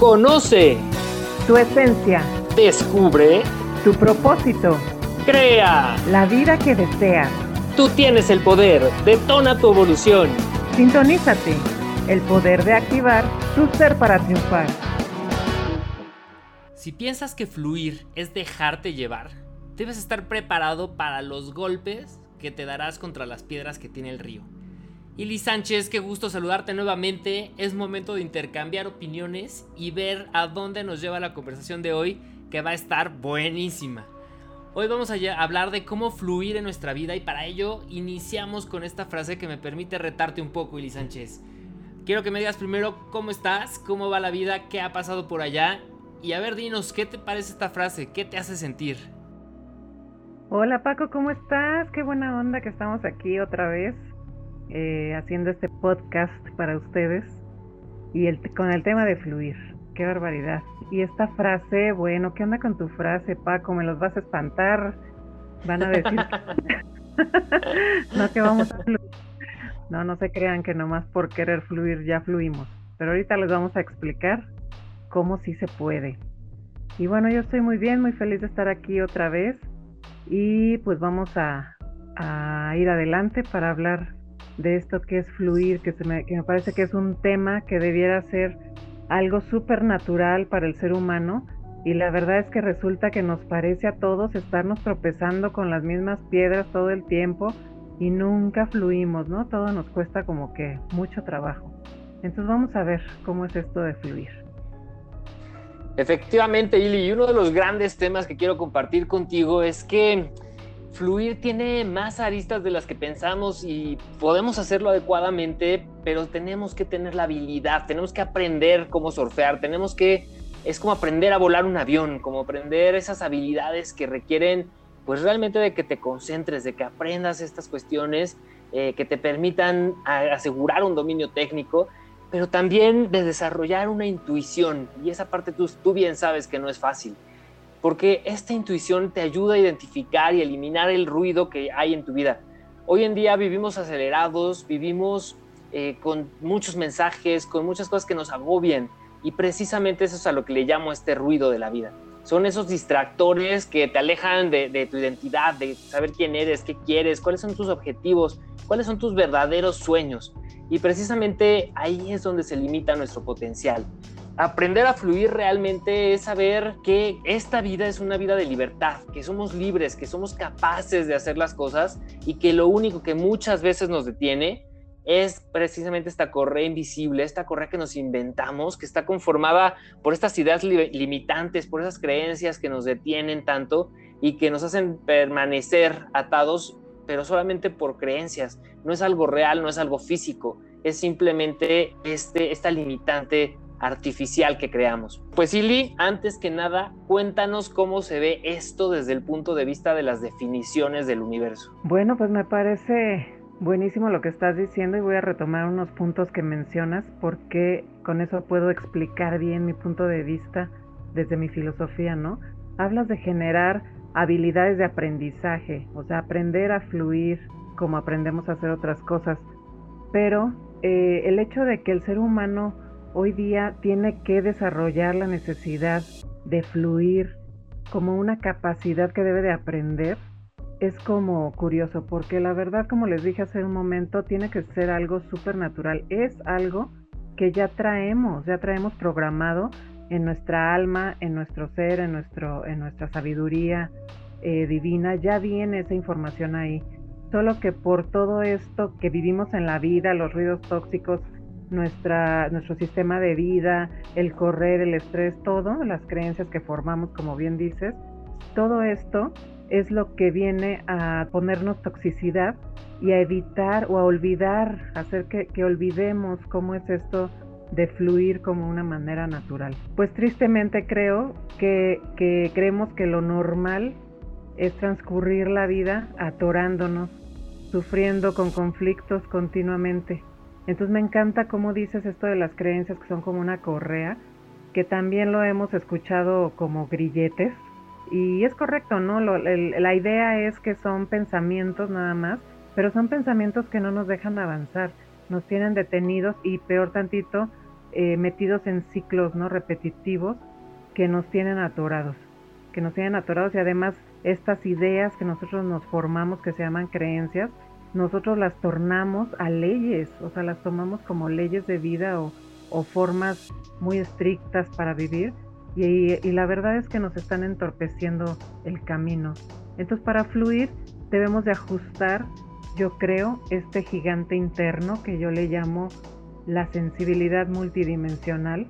Conoce tu esencia. Descubre tu propósito. Crea la vida que deseas. Tú tienes el poder. Detona tu evolución. Sintonízate. El poder de activar tu ser para triunfar. Si piensas que fluir es dejarte llevar, debes estar preparado para los golpes que te darás contra las piedras que tiene el río. Ili Sánchez, qué gusto saludarte nuevamente. Es momento de intercambiar opiniones y ver a dónde nos lleva la conversación de hoy, que va a estar buenísima. Hoy vamos a hablar de cómo fluir en nuestra vida y para ello iniciamos con esta frase que me permite retarte un poco, Ili Sánchez. Quiero que me digas primero cómo estás, cómo va la vida, qué ha pasado por allá y a ver, dinos, ¿qué te parece esta frase? ¿Qué te hace sentir? Hola Paco, ¿cómo estás? Qué buena onda que estamos aquí otra vez eh, haciendo este podcast para ustedes y con el tema de fluir. Qué barbaridad. Y esta frase, bueno, ¿qué onda con tu frase, Paco? ¿Me los vas a espantar? Van a decir... no, que vamos a fluir. No, no se crean que nomás por querer fluir ya fluimos. Pero ahorita les vamos a explicar cómo sí se puede. Y bueno, yo estoy muy bien, muy feliz de estar aquí otra vez. Y pues vamos a ir adelante para hablar de esto que es fluir, que, me, me parece que es un tema que debiera ser algo súper natural para el ser humano y la verdad es que resulta que nos parece a todos estarnos tropezando con las mismas piedras todo el tiempo y nunca fluimos, ¿no? Todo nos cuesta como que mucho trabajo. Entonces vamos a ver cómo es esto de fluir. Efectivamente, Ili, y uno de los grandes temas que quiero compartir contigo es que fluir tiene más aristas de las que pensamos y podemos hacerlo adecuadamente, pero tenemos que tener la habilidad, tenemos que aprender cómo surfear, tenemos que, es como aprender a volar un avión, como aprender esas habilidades que requieren, pues realmente de que te concentres, de que aprendas estas cuestiones eh, que te permitan asegurar un dominio técnico, pero también de desarrollar una intuición. Y esa parte tú, tú bien sabes que no es fácil porque esta intuición te ayuda a identificar y eliminar el ruido que hay en tu vida. Hoy en día vivimos acelerados, vivimos eh, con muchos mensajes, con muchas cosas que nos agobian y precisamente eso es a lo que le llamo este ruido de la vida. Son esos distractores que te alejan de, de tu identidad, de saber quién eres, qué quieres, cuáles son tus objetivos, cuáles son tus verdaderos sueños. Y precisamente ahí es donde se limita nuestro potencial. Aprender a fluir realmente es saber que esta vida es una vida de libertad, que somos libres, que somos capaces de hacer las cosas y que lo único que muchas veces nos detiene es precisamente esta correa invisible, esta correa que nos inventamos, que está conformada por estas ideas limitantes, por esas creencias que nos detienen tanto y que nos hacen permanecer atados, pero solamente por creencias. No es algo real, no es algo físico, es simplemente este, esta limitante artificial que creamos. Pues Ili, antes que nada, cuéntanos cómo se ve esto desde el punto de vista de las definiciones del universo. Bueno, pues me parece buenísimo lo que estás diciendo y voy a retomar unos puntos que mencionas porque con eso puedo explicar bien mi punto de vista desde mi filosofía, ¿no? Hablas de generar habilidades de aprendizaje, o sea, aprender a fluir como aprendemos a hacer otras cosas, pero eh, el hecho de que el ser humano hoy día tiene que desarrollar la necesidad de fluir como una capacidad que debe de aprender, es como curioso, porque la verdad, como les dije hace un momento, tiene que ser algo súper natural. Es algo que ya traemos, ya traemos programado en nuestra alma, en nuestro ser, en, nuestro, en nuestra sabiduría eh, divina, ya viene esa información ahí. Solo que por todo esto que vivimos en la vida, los ruidos tóxicos, nuestra, nuestro sistema de vida, el correr, el estrés, todo, las creencias que formamos, como bien dices, todo esto es lo que viene a ponernos toxicidad y a evitar o a olvidar, hacer que, que olvidemos cómo es esto de fluir como una manera natural. Pues tristemente creo que, que creemos que lo normal es transcurrir la vida atorándonos, sufriendo con conflictos continuamente entonces me encanta cómo dices esto de las creencias que son como una correa, que también lo hemos escuchado como grilletes. Y es correcto, ¿no? la idea es que son pensamientos nada más, pero son pensamientos que no nos dejan avanzar, nos tienen detenidos y peor tantito, eh, metidos en ciclos no repetitivos que nos tienen atorados, que nos tienen atorados y además estas ideas que nosotros nos formamos que se llaman creencias, nosotros las tornamos a leyes, o sea, las tomamos como leyes de vida o, formas muy estrictas para vivir y, la verdad es que nos están entorpeciendo el camino. Entonces para fluir debemos de ajustar, yo creo, este gigante interno que yo le llamo la sensibilidad multidimensional,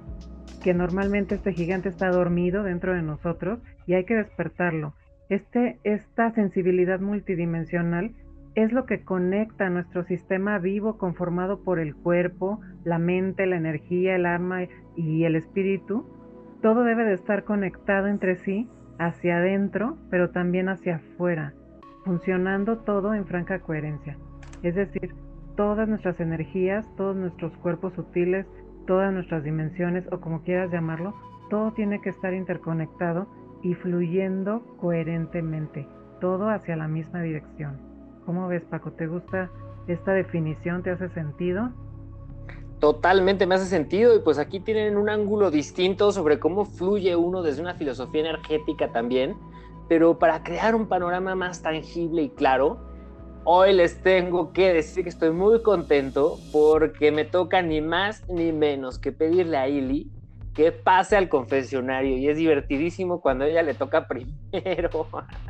que normalmente este gigante está dormido dentro de nosotros y hay que despertarlo. Este, esta sensibilidad multidimensional es lo que conecta nuestro sistema vivo conformado por el cuerpo, la mente, la energía, el alma y el espíritu. Todo debe de estar conectado entre sí hacia adentro, pero también hacia afuera, funcionando todo en franca coherencia. Es decir, todas nuestras energías, todos nuestros cuerpos sutiles, todas nuestras dimensiones o como quieras llamarlo, todo tiene que estar interconectado y fluyendo coherentemente, todo hacia la misma dirección. ¿Cómo ves Paco? ¿Te gusta esta definición? ¿Te hace sentido? Totalmente me hace sentido y pues aquí tienen un ángulo distinto sobre cómo fluye uno desde una filosofía energética también, pero para crear un panorama más tangible y claro, hoy les tengo que decir que estoy muy contento porque me toca ni más ni menos que pedirle a Ili que pase al confesionario y es divertidísimo cuando ella le toca primero.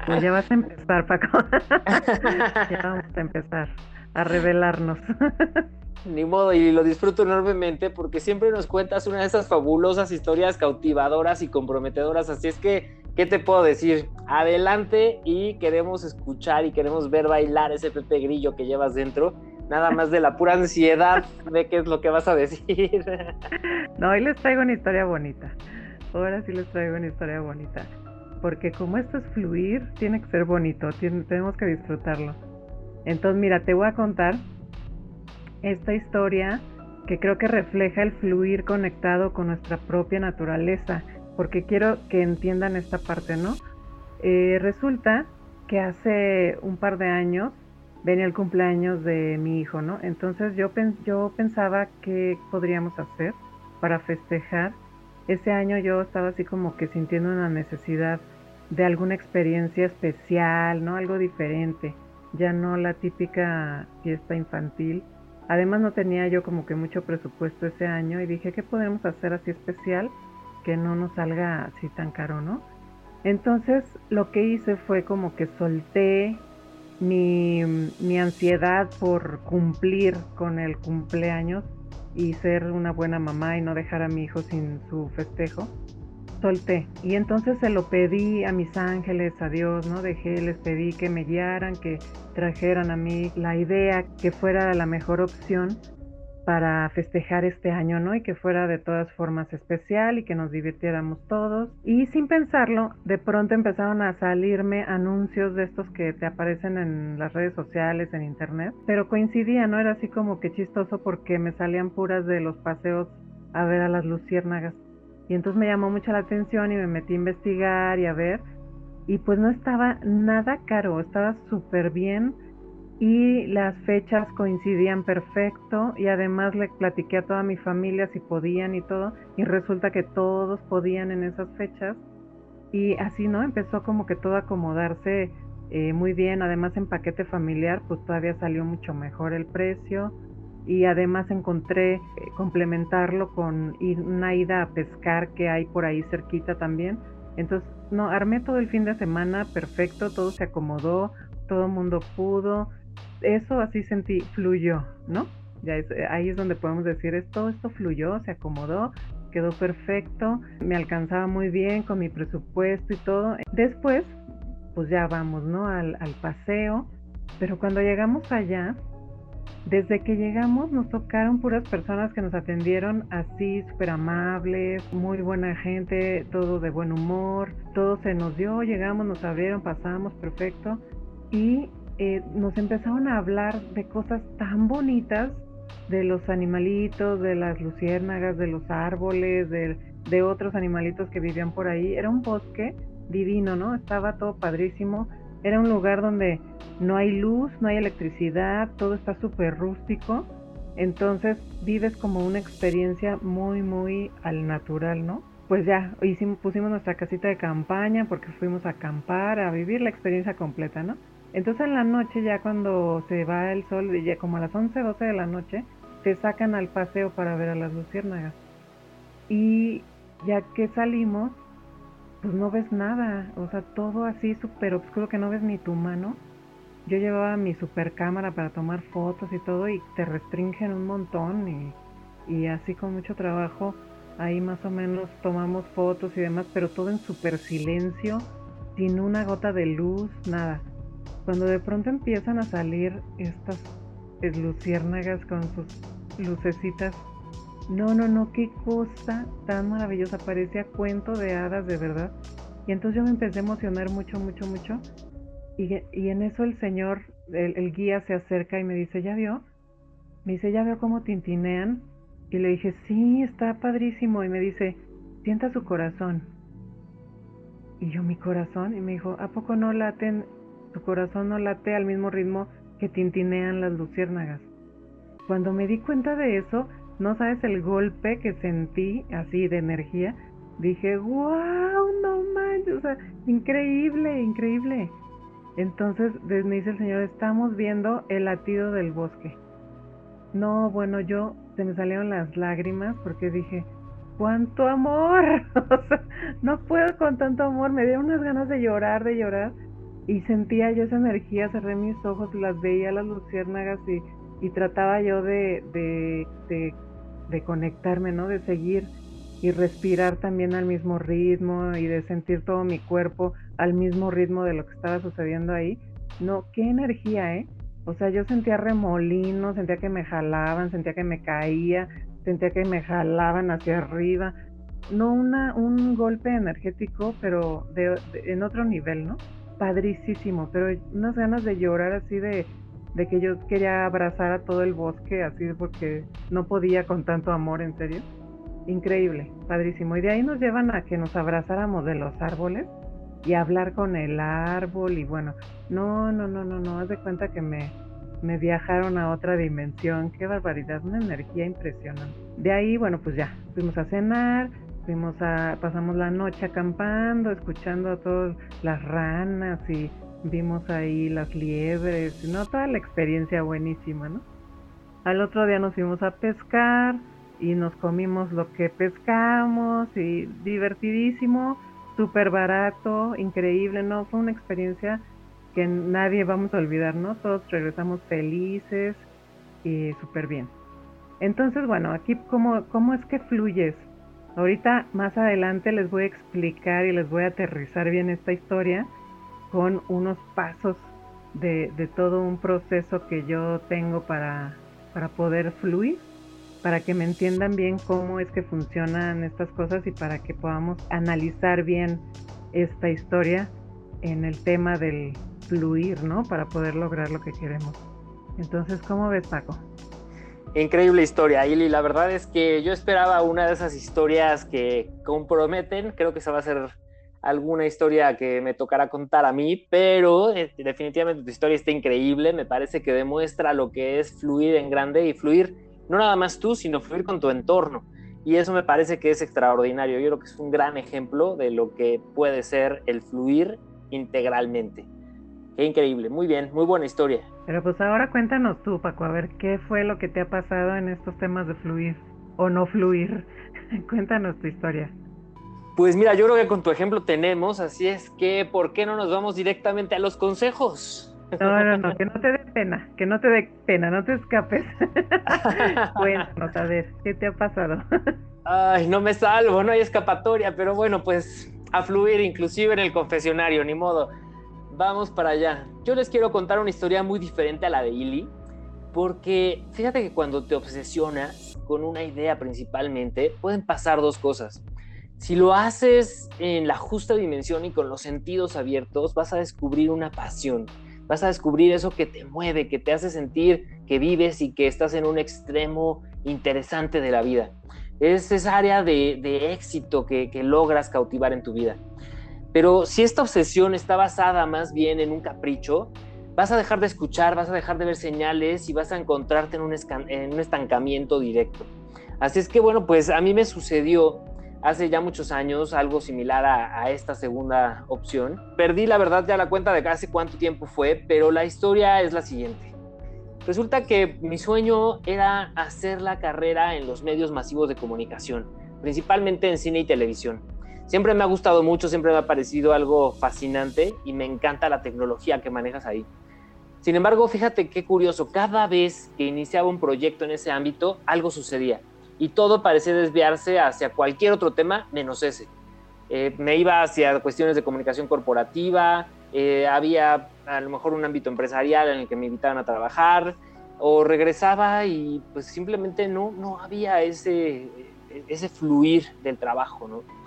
Pues ya vas a empezar, Paco. ya vamos a empezar a revelarnos. Ni modo, y lo disfruto enormemente porque siempre nos cuentas una de esas fabulosas historias cautivadoras y comprometedoras. Así es que, ¿qué te puedo decir? Adelante y queremos escuchar y queremos ver bailar ese Pepe Grillo que llevas dentro nada más de la pura ansiedad de qué es lo que vas a decir. No, hoy les traigo una historia bonita. Ahora sí les traigo una historia bonita. Porque como esto es fluir, tiene que ser bonito, tenemos que disfrutarlo. Entonces, mira, te voy a contar esta historia que creo que refleja el fluir conectado con nuestra propia naturaleza, porque quiero que entiendan esta parte, ¿no? Eh, resulta que hace un par de años venía el cumpleaños de mi hijo, ¿no? Entonces yo, yo pensaba qué podríamos hacer para festejar. Ese año yo estaba así como que sintiendo una necesidad de alguna experiencia especial, ¿no? Algo diferente, ya no la típica fiesta infantil. Además no tenía yo como que mucho presupuesto ese año y dije, ¿qué podemos hacer así especial que no nos salga así tan caro, ¿no? Entonces lo que hice fue como que solté mi, mi ansiedad por cumplir con el cumpleaños y ser una buena mamá y no dejar a mi hijo sin su festejo, solté. Y entonces se lo pedí a mis ángeles, a Dios, ¿no? Dejé, les pedí que me guiaran, que trajeran a mí la idea que fuera la mejor opción para festejar este año, ¿no? Y que fuera de todas formas especial y que nos divirtiéramos todos. Y sin pensarlo, de pronto empezaron a salirme anuncios de estos que te aparecen en las redes sociales, en internet, pero coincidía, ¿no? Era así como que chistoso porque me salían puras de los paseos a ver a las luciérnagas. Y entonces me llamó mucho la atención y me metí a investigar y a ver. Y pues no estaba nada caro, estaba súper bien y las fechas coincidían perfecto y además le platiqué a toda mi familia si podían y todo y resulta que todos podían en esas fechas. Y así no empezó como que todo acomodarse eh, muy bien. Además en paquete familiar pues todavía salió mucho mejor el precio. Y además encontré eh, complementarlo con una ida a pescar que hay por ahí cerquita también. Entonces no armé todo el fin de semana perfecto todo se acomodó todo mundo pudo eso así sentí, fluyó, ¿no? Ya eh, ahí es donde podemos decir, esto, esto fluyó, se acomodó, quedó perfecto, me alcanzaba muy bien con mi presupuesto y todo. Después, pues ya vamos, ¿no? Al, al paseo, pero cuando llegamos allá, desde que llegamos nos tocaron puras personas que nos atendieron así, súper amables, muy buena gente, todo de buen humor, todo se nos dio, llegamos, nos abrieron, pasamos, perfecto. Y eh, nos empezaron a hablar de cosas tan bonitas, de los animalitos, de las luciérnagas, de los árboles, de, otros animalitos que vivían por ahí. Era un bosque divino, ¿no? Estaba todo padrísimo. Era un lugar donde no hay luz, no hay electricidad, todo está súper rústico. Entonces vives como una experiencia muy, muy al natural, ¿no? Pues ya, hicimos, pusimos nuestra casita de campaña porque fuimos a acampar, a vivir la experiencia completa, ¿no? Entonces en la noche ya cuando se va el sol, ya como a las 11, 12 de la noche, se sacan al paseo para ver a las luciérnagas. Y ya que salimos, pues no ves nada, o sea, todo así súper oscuro que no ves ni tu mano. Yo llevaba mi super cámara para tomar fotos y todo y te restringen un montón y, y así con mucho trabajo ahí más o menos tomamos fotos y demás, pero todo en super silencio, sin una gota de luz, nada. Cuando de pronto empiezan a salir estas luciérnagas con sus lucecitas, no, no, no, qué cosa tan maravillosa, parecía cuento de hadas de verdad. Y entonces yo me empecé a emocionar mucho, mucho, mucho. Y, en eso el señor, el, el, guía se acerca y me dice, ¿ya vio? Me dice, ¿ya veo cómo tintinean? Y le dije, sí, está padrísimo. Y me dice, sienta su corazón. Y yo, mi corazón. Y me dijo, ¿a poco no laten su corazón no late al mismo ritmo que tintinean las luciérnagas. Cuando me di cuenta de eso, no sabes el golpe que sentí así de energía. Dije, wow, no manches, o sea, increíble, increíble. Entonces me dice el Señor, estamos viendo el latido del bosque. No, bueno, yo se me salieron las lágrimas porque dije, cuánto amor. o sea, no puedo con tanto amor. Me dio unas ganas de llorar, de llorar y sentía yo esa energía, cerré mis ojos, las veía las luciérnagas y, y trataba yo de, de, de, conectarme, ¿no? De seguir y respirar también al mismo ritmo y de sentir todo mi cuerpo al mismo ritmo de lo que estaba sucediendo ahí. No, qué energía, ¿eh? O sea, yo sentía remolinos, sentía que me jalaban, sentía que me caía, sentía que me jalaban hacia arriba. No una, un golpe energético, pero de, en otro nivel, ¿no? Padricísimo, pero unas ganas de llorar así de, de que yo quería abrazar a todo el bosque, así porque no podía con tanto amor, en serio. Increíble, padrísimo. Y de ahí nos llevan a que nos abrazáramos de los árboles y hablar con el árbol y bueno, no, no, no, no, no, haz de cuenta que me, me viajaron a otra dimensión, qué barbaridad, una energía impresionante. De ahí, bueno, pues ya, fuimos a cenar, pasamos la noche acampando, escuchando a todas las ranas y vimos ahí las liebres, ¿no? Toda la experiencia buenísima, ¿no? Al otro día nos fuimos a pescar y nos comimos lo que pescamos y divertidísimo, súper barato, increíble, ¿no? Fue una experiencia que nadie vamos a olvidar, ¿no? Todos regresamos felices y súper bien. Entonces, bueno, aquí cómo, cómo es que fluyes Ahorita más adelante les voy a explicar y les voy a aterrizar bien esta historia con unos pasos de, todo un proceso que yo tengo para, para poder fluir, para que me entiendan bien cómo es que funcionan estas cosas y para que podamos analizar bien esta historia en el tema del fluir, ¿no? Para poder lograr lo que queremos. Entonces, ¿cómo ves, Paco? Increíble historia, Ili. La verdad es que yo esperaba una de esas historias que comprometen. Creo que esa va a ser alguna historia que me tocará contar a mí, pero eh, definitivamente tu historia está increíble. Me parece que demuestra lo que es fluir en grande y fluir no nada más tú, sino fluir con tu entorno. Y eso me parece que es extraordinario. Yo creo que es un gran ejemplo de lo que puede ser el fluir integralmente. Qué increíble, muy bien, muy buena historia. Pero pues ahora cuéntanos tú, Paco, a ver qué fue lo que te ha pasado en estos temas de fluir o no fluir. cuéntanos tu historia. Pues mira, yo creo que con tu ejemplo tenemos, así es que, ¿por qué no nos vamos directamente a los consejos? No, no, no, que no te dé pena, que no te dé pena, no te escapes. Cuéntanos, a ver, ¿qué te ha pasado? Ay, no me salvo, no hay escapatoria, pero bueno, pues a fluir, inclusive en el confesionario, ni modo vamos para allá. Yo les quiero contar una historia muy diferente a la de Illy, porque fíjate que cuando te obsesionas con una idea principalmente, pueden pasar dos cosas. Si lo haces en la justa dimensión y con los sentidos abiertos, vas a descubrir una pasión, vas a descubrir eso que te mueve, que te hace sentir que vives y que estás en un extremo interesante de la vida. Es esa área de, éxito que, que logras cautivar en tu vida. Pero si esta obsesión está basada más bien en un capricho, vas a dejar de escuchar, vas a dejar de ver señales y vas a encontrarte en un, en un estancamiento directo. Así es que bueno, pues a mí me sucedió hace ya muchos años algo similar a, esta segunda opción. Perdí la verdad ya la cuenta de casi cuánto tiempo fue, pero la historia es la siguiente. Resulta que mi sueño era hacer la carrera en los medios masivos de comunicación, principalmente en cine y televisión. Siempre me ha gustado mucho, siempre me ha parecido algo fascinante y me encanta la tecnología que manejas ahí. Sin embargo, fíjate qué curioso, cada vez que iniciaba un proyecto en ese ámbito, algo sucedía y todo parecía desviarse hacia cualquier otro tema menos ese. Eh, me iba hacia cuestiones de comunicación corporativa, eh, había a lo mejor un ámbito empresarial en el que me invitaban a trabajar, o regresaba y pues simplemente no, no había ese, ese fluir del trabajo, ¿no?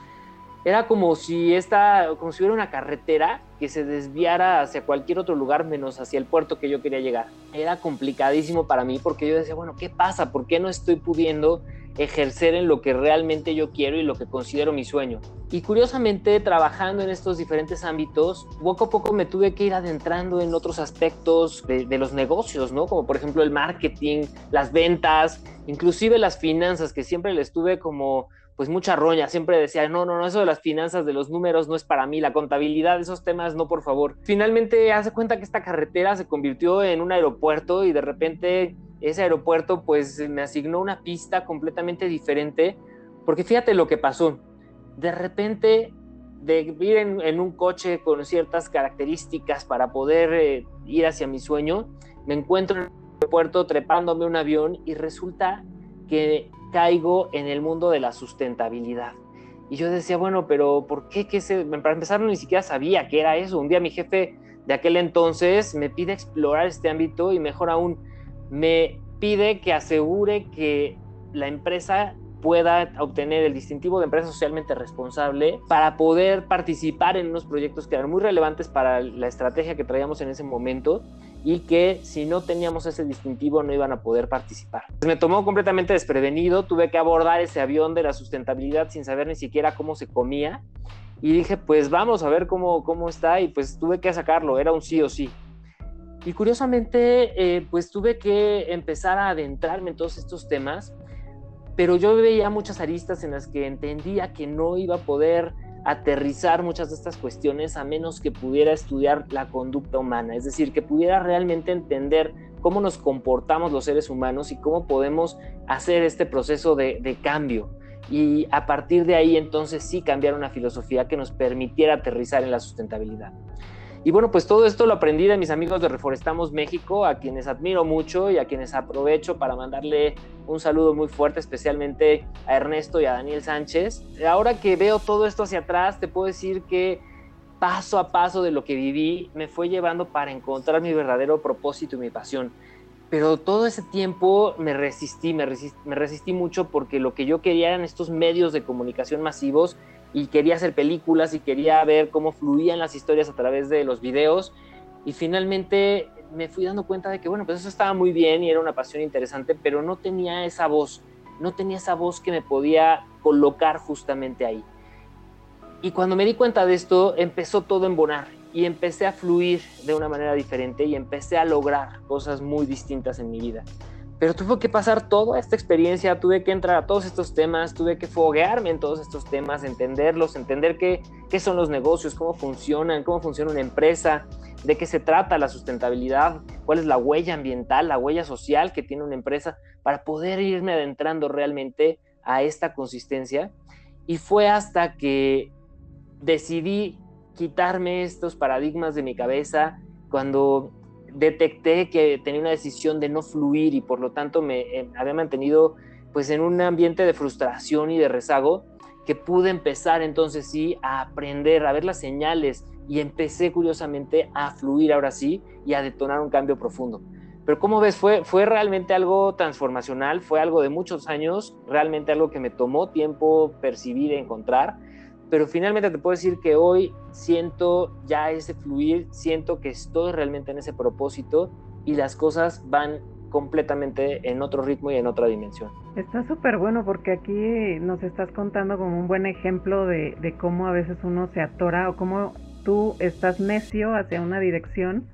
Era como si, esta, como si hubiera una carretera que se desviara hacia cualquier otro lugar menos hacia el puerto que yo quería llegar. Era complicadísimo para mí porque yo decía, bueno, ¿qué pasa? ¿Por qué no estoy pudiendo ejercer en lo que realmente yo quiero y lo que considero mi sueño. Y curiosamente, trabajando en estos diferentes ámbitos, poco a poco me tuve que ir adentrando en otros aspectos de, de, los negocios, ¿no? Como por ejemplo el marketing, las ventas, inclusive las finanzas, que siempre les tuve como pues mucha roña, siempre decía, no, no, no, eso de las finanzas, de los números no es para mí, la contabilidad, esos temas no, por favor. Finalmente hace cuenta que esta carretera se convirtió en un aeropuerto y de repente ese aeropuerto pues me asignó una pista completamente diferente, porque fíjate lo que pasó, de repente de ir en, un coche con ciertas características para poder eh, ir hacia mi sueño, me encuentro en el aeropuerto trepándome un avión y resulta que caigo en el mundo de la sustentabilidad. Y yo decía, bueno, pero ¿por qué? ¿Qué se... Para empezar, ni siquiera sabía qué era eso. Un día mi jefe de aquel entonces me pide explorar este ámbito y mejor aún, me pide que asegure que la empresa pueda obtener el distintivo de empresa socialmente responsable para poder participar en unos proyectos que eran muy relevantes para la estrategia que traíamos en ese momento y que si no teníamos ese distintivo no iban a poder participar. Me tomó completamente desprevenido, tuve que abordar ese avión de la sustentabilidad sin saber ni siquiera cómo se comía y dije, pues vamos a ver cómo, cómo está y pues tuve que sacarlo, era un sí o sí. Y curiosamente, eh, pues tuve que empezar a adentrarme en todos estos temas, pero yo veía muchas aristas en las que entendía que no iba a poder aterrizar muchas de estas cuestiones a menos que pudiera estudiar la conducta humana, es decir, que pudiera realmente entender cómo nos comportamos los seres humanos y cómo podemos hacer este proceso de, cambio. Y a partir de ahí entonces sí cambiar una filosofía que nos permitiera aterrizar en la sustentabilidad. Y bueno, pues todo esto lo aprendí de mis amigos de Reforestamos México, a quienes admiro mucho y a quienes aprovecho para mandarle un saludo muy fuerte, especialmente a Ernesto y a Daniel Sánchez. Ahora que veo todo esto hacia atrás, te puedo decir que paso a paso de lo que viví me fue llevando para encontrar mi verdadero propósito y mi pasión. Pero todo ese tiempo me resistí, me resistí, me resistí mucho porque lo que yo quería eran estos medios de comunicación masivos y quería hacer películas y quería ver cómo fluían las historias a través de los videos y finalmente me fui dando cuenta de que bueno, pues eso estaba muy bien y era una pasión interesante, pero no tenía esa voz, no tenía esa voz que me podía colocar justamente ahí. Y cuando me di cuenta de esto, empezó todo a embonar y empecé a fluir de una manera diferente y empecé a lograr cosas muy distintas en mi vida. Pero tuve que pasar toda esta experiencia, tuve que entrar a todos estos temas, tuve que foguearme en todos estos temas, entenderlos, entender qué, son los negocios, cómo funcionan, cómo funciona una empresa, de qué se trata la sustentabilidad, cuál es la huella ambiental, la huella social que tiene una empresa, para poder irme adentrando realmente a esta consistencia. Y fue hasta que decidí quitarme estos paradigmas de mi cabeza, cuando detecté que tenía una decisión de no fluir y por lo tanto me eh, había mantenido pues en un ambiente de frustración y de rezago que pude empezar entonces sí a aprender, a ver las señales y empecé curiosamente a fluir ahora sí y a detonar un cambio profundo. Pero como ves, fue, fue realmente algo transformacional, fue algo de muchos años, realmente algo que me tomó tiempo percibir encontrar pero finalmente te puedo decir que hoy siento ya ese fluir, siento que estoy realmente en ese propósito y las cosas van completamente en otro ritmo y en otra dimensión. Está súper bueno porque aquí nos estás contando como un buen ejemplo de, cómo a veces uno se atora o cómo tú estás necio hacia una dirección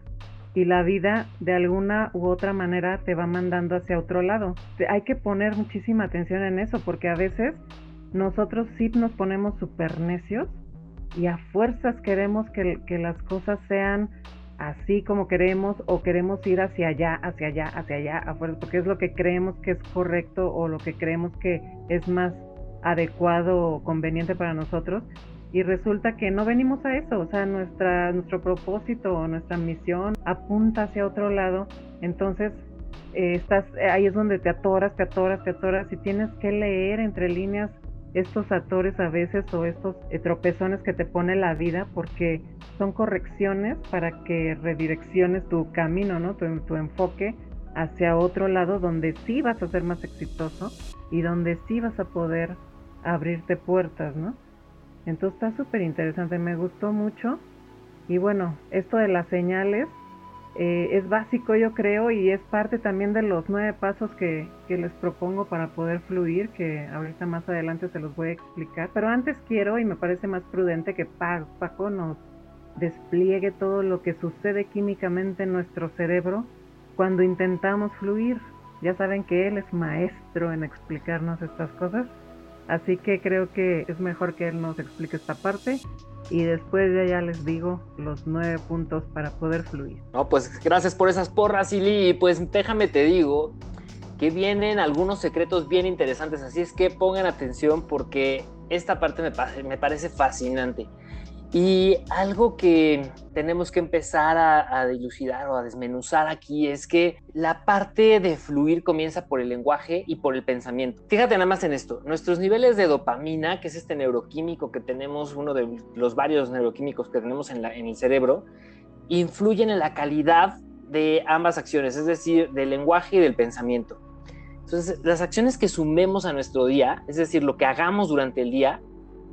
y la vida de alguna u otra manera te va mandando hacia otro lado. Hay que poner muchísima atención en eso porque a veces nosotros sí nos ponemos súper necios y a fuerzas queremos que, las cosas sean así como queremos o queremos ir hacia allá, hacia allá, hacia allá, a porque es lo que creemos que es correcto o lo que creemos que es más adecuado o conveniente para nosotros. Y resulta que no venimos a eso, o sea, nuestra, nuestro propósito o nuestra misión apunta hacia otro lado, entonces eh, estás, ahí es donde te atoras, te atoras, te atoras y tienes que leer entre líneas estos actores a veces o estos eh, tropezones que te pone la vida porque son correcciones para que redirecciones tu camino, ¿no? Tu, tu enfoque hacia otro lado donde sí vas a ser más exitoso y donde sí vas a poder abrirte puertas, ¿no? Entonces está súper interesante, me gustó mucho. Y bueno, esto de las señales eh, es básico yo creo y es parte también de los nueve pasos que, que, les propongo para poder fluir, que ahorita más adelante se los voy a explicar. Pero antes quiero y me parece más prudente que Paco nos despliegue todo lo que sucede químicamente en nuestro cerebro cuando intentamos fluir. Ya saben que él es maestro en explicarnos estas cosas. Así que creo que es mejor que él nos explique esta parte y después ya, ya les digo los nueve puntos para poder fluir. No, pues gracias por esas porras, Ili. Pues déjame te digo que vienen algunos secretos bien interesantes, así es que pongan atención porque esta parte me, me parece fascinante. Y algo que tenemos que empezar a, dilucidar o a desmenuzar aquí es que la parte de fluir comienza por el lenguaje y por el pensamiento. Fíjate nada más en esto, nuestros niveles de dopamina, que es este neuroquímico que tenemos, uno de los varios neuroquímicos que tenemos en, en el cerebro, influyen en la calidad de ambas acciones, es decir, del lenguaje y del pensamiento. Entonces, las acciones que sumemos a nuestro día, es decir, lo que hagamos durante el día,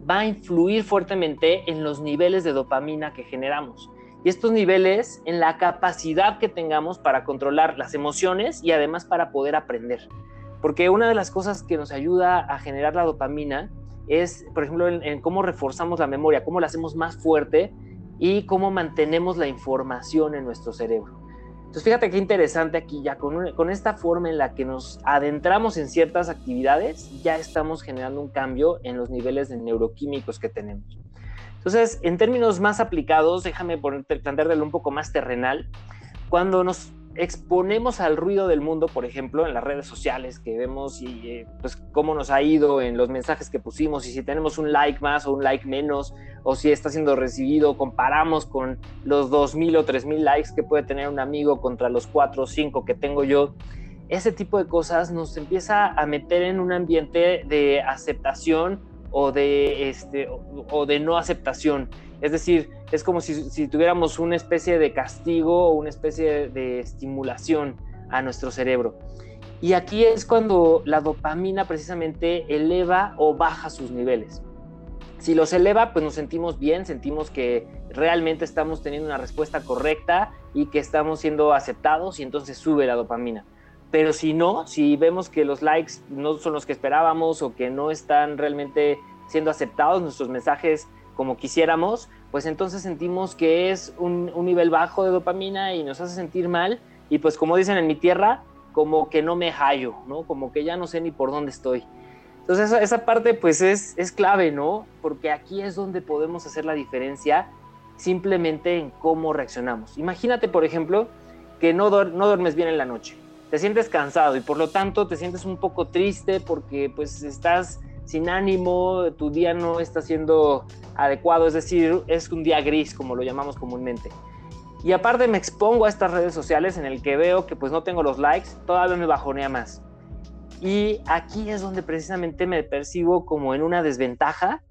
va a influir fuertemente en los niveles de dopamina que generamos. Y estos niveles en la capacidad que tengamos para controlar las emociones y además para poder aprender. Porque una de las cosas que nos ayuda a generar la dopamina es, por ejemplo, en, cómo reforzamos la memoria, cómo la hacemos más fuerte y cómo mantenemos la información en nuestro cerebro. Entonces, fíjate qué interesante aquí, ya con, con, esta forma en la que nos adentramos en ciertas actividades, ya estamos generando un cambio en los niveles de neuroquímicos que tenemos. Entonces, en términos más aplicados, déjame plantearlo un poco más terrenal. Cuando nos exponemos al ruido del mundo, por ejemplo, en las redes sociales que vemos y eh, pues cómo nos ha ido en los mensajes que pusimos y si tenemos un like más o un like menos o si está siendo recibido, comparamos con los 2.000 o 3.000 likes que puede tener un amigo contra los 4 o 5 que tengo yo. Ese tipo de cosas nos empieza a meter en un ambiente de aceptación o de, este, o de no aceptación. Es decir, es como si, tuviéramos una especie de castigo o una especie de estimulación a nuestro cerebro. Y aquí es cuando la dopamina precisamente eleva o baja sus niveles. Si los eleva, pues nos sentimos bien, sentimos que realmente estamos teniendo una respuesta correcta y que estamos siendo aceptados y entonces sube la dopamina. Pero si no, si vemos que los likes no son los que esperábamos o que no están realmente siendo aceptados nuestros mensajes como quisiéramos, pues entonces sentimos que es un, nivel bajo de dopamina y nos hace sentir mal. Y pues como dicen en mi tierra, como que no me hallo, ¿no? Como que ya no sé ni por dónde estoy. Entonces esa, parte pues es, es clave, ¿no? Porque aquí es donde podemos hacer la diferencia simplemente en cómo reaccionamos. Imagínate, por ejemplo, que no, no duermes bien en la noche, te sientes cansado y por lo tanto te sientes un poco triste porque pues estás sin ánimo, tu día no está siendo adecuado, es decir, es un día gris, como lo llamamos comúnmente. Y aparte me expongo a estas redes sociales en el que veo que pues no tengo los likes, todavía me bajonea más. Y aquí es donde precisamente me percibo como en una desventaja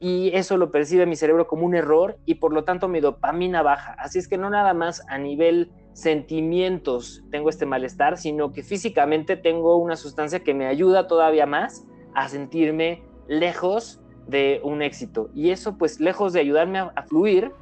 y eso lo percibe mi cerebro como un error y por lo tanto mi dopamina baja. Así es que no nada más a nivel sentimientos tengo este malestar, sino que físicamente tengo una sustancia que me ayuda todavía más a sentirme lejos de un éxito. Y eso, pues, lejos de ayudarme a, fluir,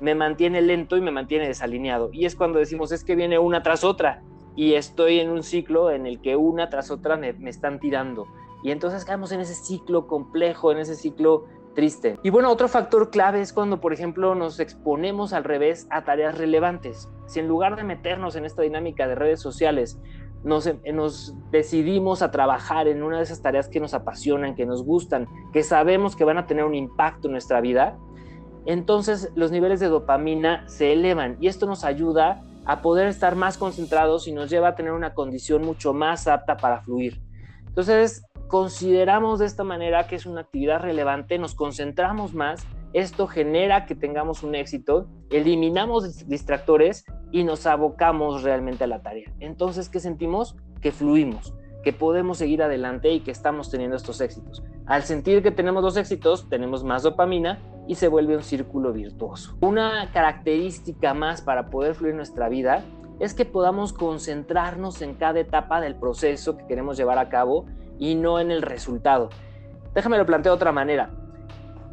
me mantiene lento y me mantiene desalineado. Y es cuando decimos, es que viene una tras otra y estoy en un ciclo en el que una tras otra me, están tirando. Y entonces caemos en ese ciclo complejo, en ese ciclo triste. Y bueno, otro factor clave es cuando, por ejemplo, nos exponemos al revés a tareas relevantes. Si en lugar de meternos en esta dinámica de redes sociales, nos, decidimos a trabajar en una de esas tareas que nos apasionan, que nos gustan, que sabemos que van a tener un impacto en nuestra vida, entonces los niveles de dopamina se elevan y esto nos ayuda a poder estar más concentrados y nos lleva a tener una condición mucho más apta para fluir. Entonces, consideramos de esta manera que es una actividad relevante, nos concentramos más, esto genera que tengamos un éxito, eliminamos distractores y nos abocamos realmente a la tarea. Entonces, ¿qué sentimos? Que fluimos, que podemos seguir adelante y que estamos teniendo estos éxitos. Al sentir que tenemos los éxitos, tenemos más dopamina y se vuelve un círculo virtuoso. Una característica más para poder fluir nuestra vida es que podamos concentrarnos en cada etapa del proceso que queremos llevar a cabo y no en el resultado. Déjame lo planteo de otra manera.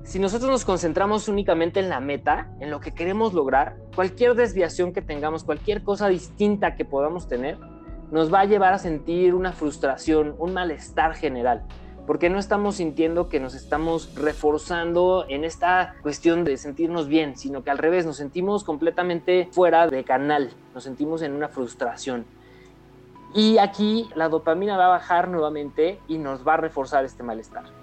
Si nosotros nos concentramos únicamente en la meta, en lo que queremos lograr, cualquier desviación que tengamos, cualquier cosa distinta que podamos tener, nos va a llevar a sentir una frustración, un malestar general porque no estamos sintiendo que nos estamos reforzando en esta cuestión de sentirnos bien, sino que al revés, nos sentimos completamente fuera de canal, nos sentimos en una frustración. Y aquí la dopamina va a bajar nuevamente y nos va a reforzar este malestar.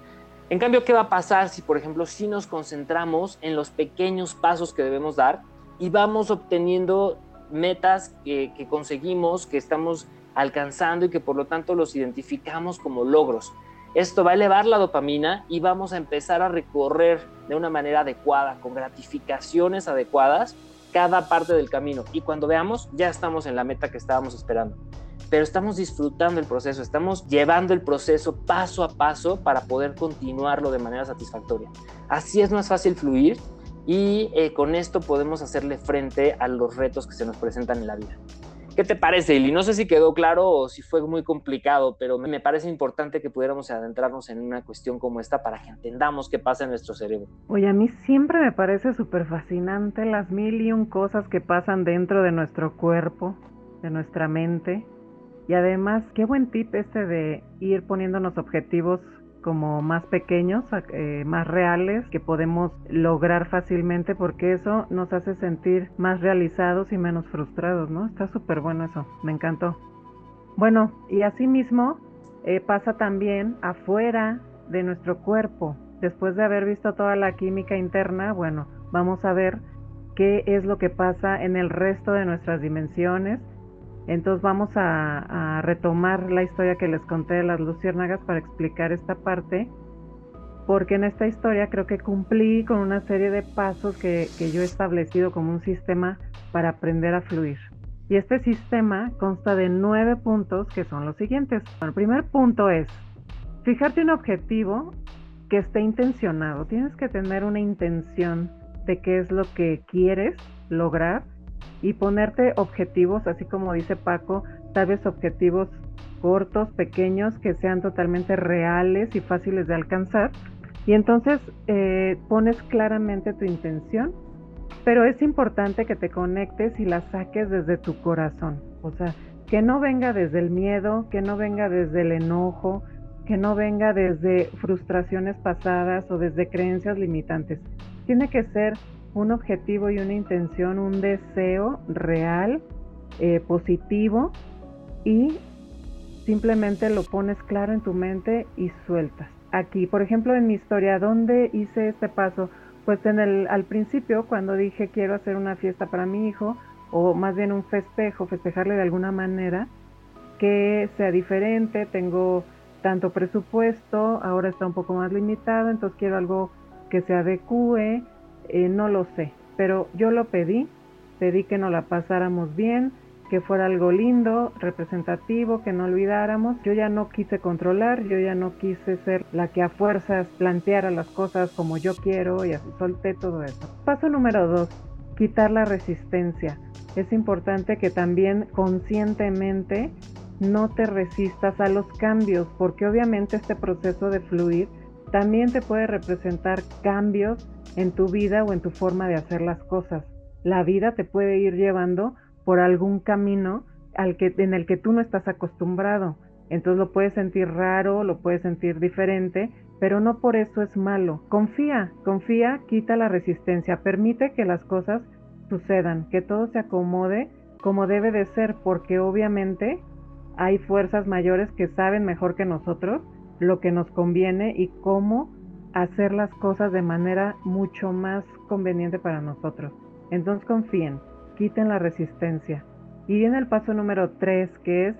En cambio, ¿qué va a pasar si, por ejemplo, si nos concentramos en los pequeños pasos que debemos dar y vamos obteniendo metas que, conseguimos, que estamos alcanzando y que por lo tanto los identificamos como logros? Esto va a elevar la dopamina y vamos a empezar a recorrer de una manera adecuada, con gratificaciones adecuadas, cada parte del camino. Y cuando veamos, ya estamos en la meta que estábamos esperando. Pero estamos disfrutando el proceso, estamos llevando el proceso paso a paso para poder continuarlo de manera satisfactoria. Así es más fácil fluir y eh, con esto podemos hacerle frente a los retos que se nos presentan en la vida. ¿Qué te parece, Ili? No sé si quedó claro o si fue muy complicado, pero me parece importante que pudiéramos adentrarnos en una cuestión como esta para que entendamos qué pasa en nuestro cerebro. Oye, a mí siempre me parece súper fascinante las mil y un cosas que pasan dentro de nuestro cuerpo, de nuestra mente. Y además, qué buen tip este de ir poniéndonos objetivos como más pequeños, eh, más reales, que podemos lograr fácilmente porque eso nos hace sentir más realizados y menos frustrados, ¿no? Está súper bueno eso, me encantó. Bueno, y asimismo eh, pasa también afuera de nuestro cuerpo. Después de haber visto toda la química interna, bueno, vamos a ver qué es lo que pasa en el resto de nuestras dimensiones entonces vamos a, retomar la historia que les conté de las luciérnagas para explicar esta parte, porque en esta historia creo que cumplí con una serie de pasos que, yo he establecido como un sistema para aprender a fluir. Y este sistema consta de nueve puntos que son los siguientes. el primer punto es fijarte un objetivo que esté intencionado. Tienes que tener una intención de qué es lo que quieres lograr y ponerte objetivos, así como dice Paco, tal vez objetivos cortos, pequeños, que sean totalmente reales y fáciles de alcanzar. Y entonces eh, pones claramente tu intención, pero es importante que te conectes y la saques desde tu corazón. O sea, que no venga desde el miedo, que no venga desde el enojo, que no venga desde frustraciones pasadas o desde creencias limitantes. Tiene que ser un objetivo y una intención, un deseo real, eh, positivo y simplemente lo pones claro en tu mente y sueltas. Aquí, por ejemplo, en mi historia, ¿dónde hice este paso? Pues en el, al principio, cuando dije quiero hacer una fiesta para mi hijo, o más bien un festejo, festejarle de alguna manera, que sea diferente, tengo tanto presupuesto, ahora está un poco más limitado, entonces quiero algo que se adecue, eh, no lo sé, pero yo lo pedí, pedí que nos la pasáramos bien, que fuera algo lindo, representativo, que no olvidáramos. Yo ya no quise controlar, yo ya no quise ser la que a fuerzas planteara las cosas como yo quiero y así solté todo eso. Paso número dos, quitar la resistencia. Es importante que también conscientemente no te resistas a los cambios, porque obviamente este proceso de fluir también te puede representar cambios en tu vida o en tu forma de hacer las cosas. La vida te puede ir llevando por algún camino al que, en el que tú no estás acostumbrado. Entonces lo puedes sentir raro, lo puedes sentir diferente pero no por eso es malo. Confía, confía, quita la resistencia, permite que las cosas sucedan, que todo se acomode como debe de ser, porque obviamente hay fuerzas mayores que saben mejor que nosotros lo que nos conviene y cómo hacer las cosas de manera mucho más conveniente para nosotros. Entonces confíen, quiten la resistencia. Y viene el paso número 3, que es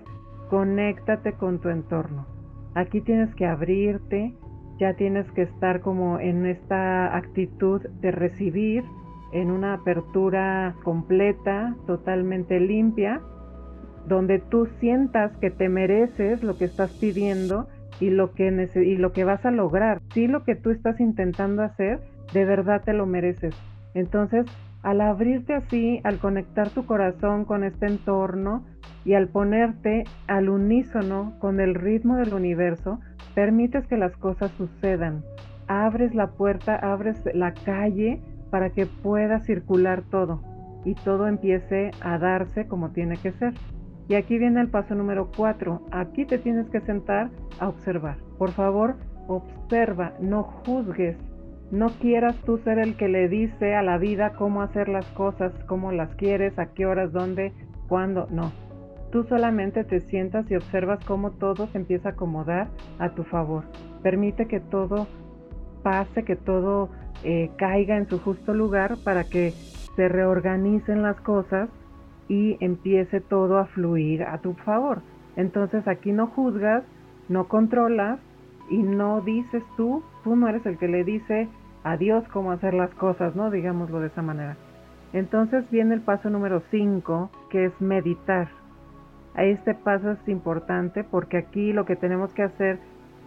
conéctate con tu entorno. Aquí tienes que abrirte, ya tienes que estar como en esta actitud de recibir, en una apertura completa, totalmente limpia, donde tú sientas que te mereces lo que estás pidiendo y lo que, y lo que vas a lograr. Si lo que tú estás intentando hacer, de verdad te lo mereces. Entonces, al abrirte así, al conectar tu corazón con este entorno y al ponerte al unísono con el ritmo del universo, permites que las cosas sucedan. Abres la puerta, abres la calle para que pueda circular todo y todo empiece a darse como tiene que ser. Y aquí viene el paso número 4. Aquí te tienes que sentar a observar. Por favor, observa, no juzgues. No quieras tú ser el que le dice a la vida cómo hacer las cosas, cómo las quieres, a qué horas, dónde, cuándo. No. Tú solamente te sientas y observas cómo todo se empieza a acomodar a tu favor. Permite que todo pase, que todo eh, caiga en su justo lugar para que se reorganicen las cosas y empiece todo a fluir a tu favor. Entonces aquí no juzgas, no controlas y no dices tú, tú no eres el que le dice a Dios cómo hacer las cosas, ¿no? Digámoslo de esa manera. Entonces viene el paso número 5, que es meditar. Este paso es importante porque aquí lo que tenemos que hacer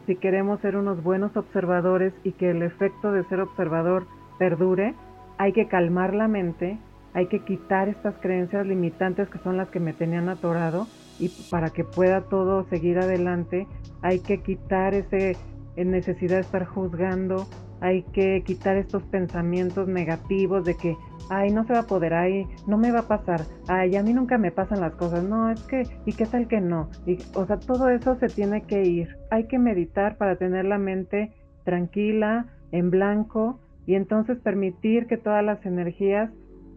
si queremos ser unos buenos observadores y que el efecto de ser observador perdure, hay que calmar la mente, hay que quitar estas creencias limitantes que son las que me tenían atorado y para que pueda todo seguir adelante, hay que quitar ese necesidad de estar juzgando, hay que quitar estos pensamientos negativos de que, ay, no se va a poder, ay, no me va a pasar, ay, a mí nunca me pasan las cosas, no, es que, ¿y qué tal que no? Y, o sea, todo eso se tiene que ir. Hay que meditar para tener la mente tranquila, en blanco, y entonces permitir que todas las energías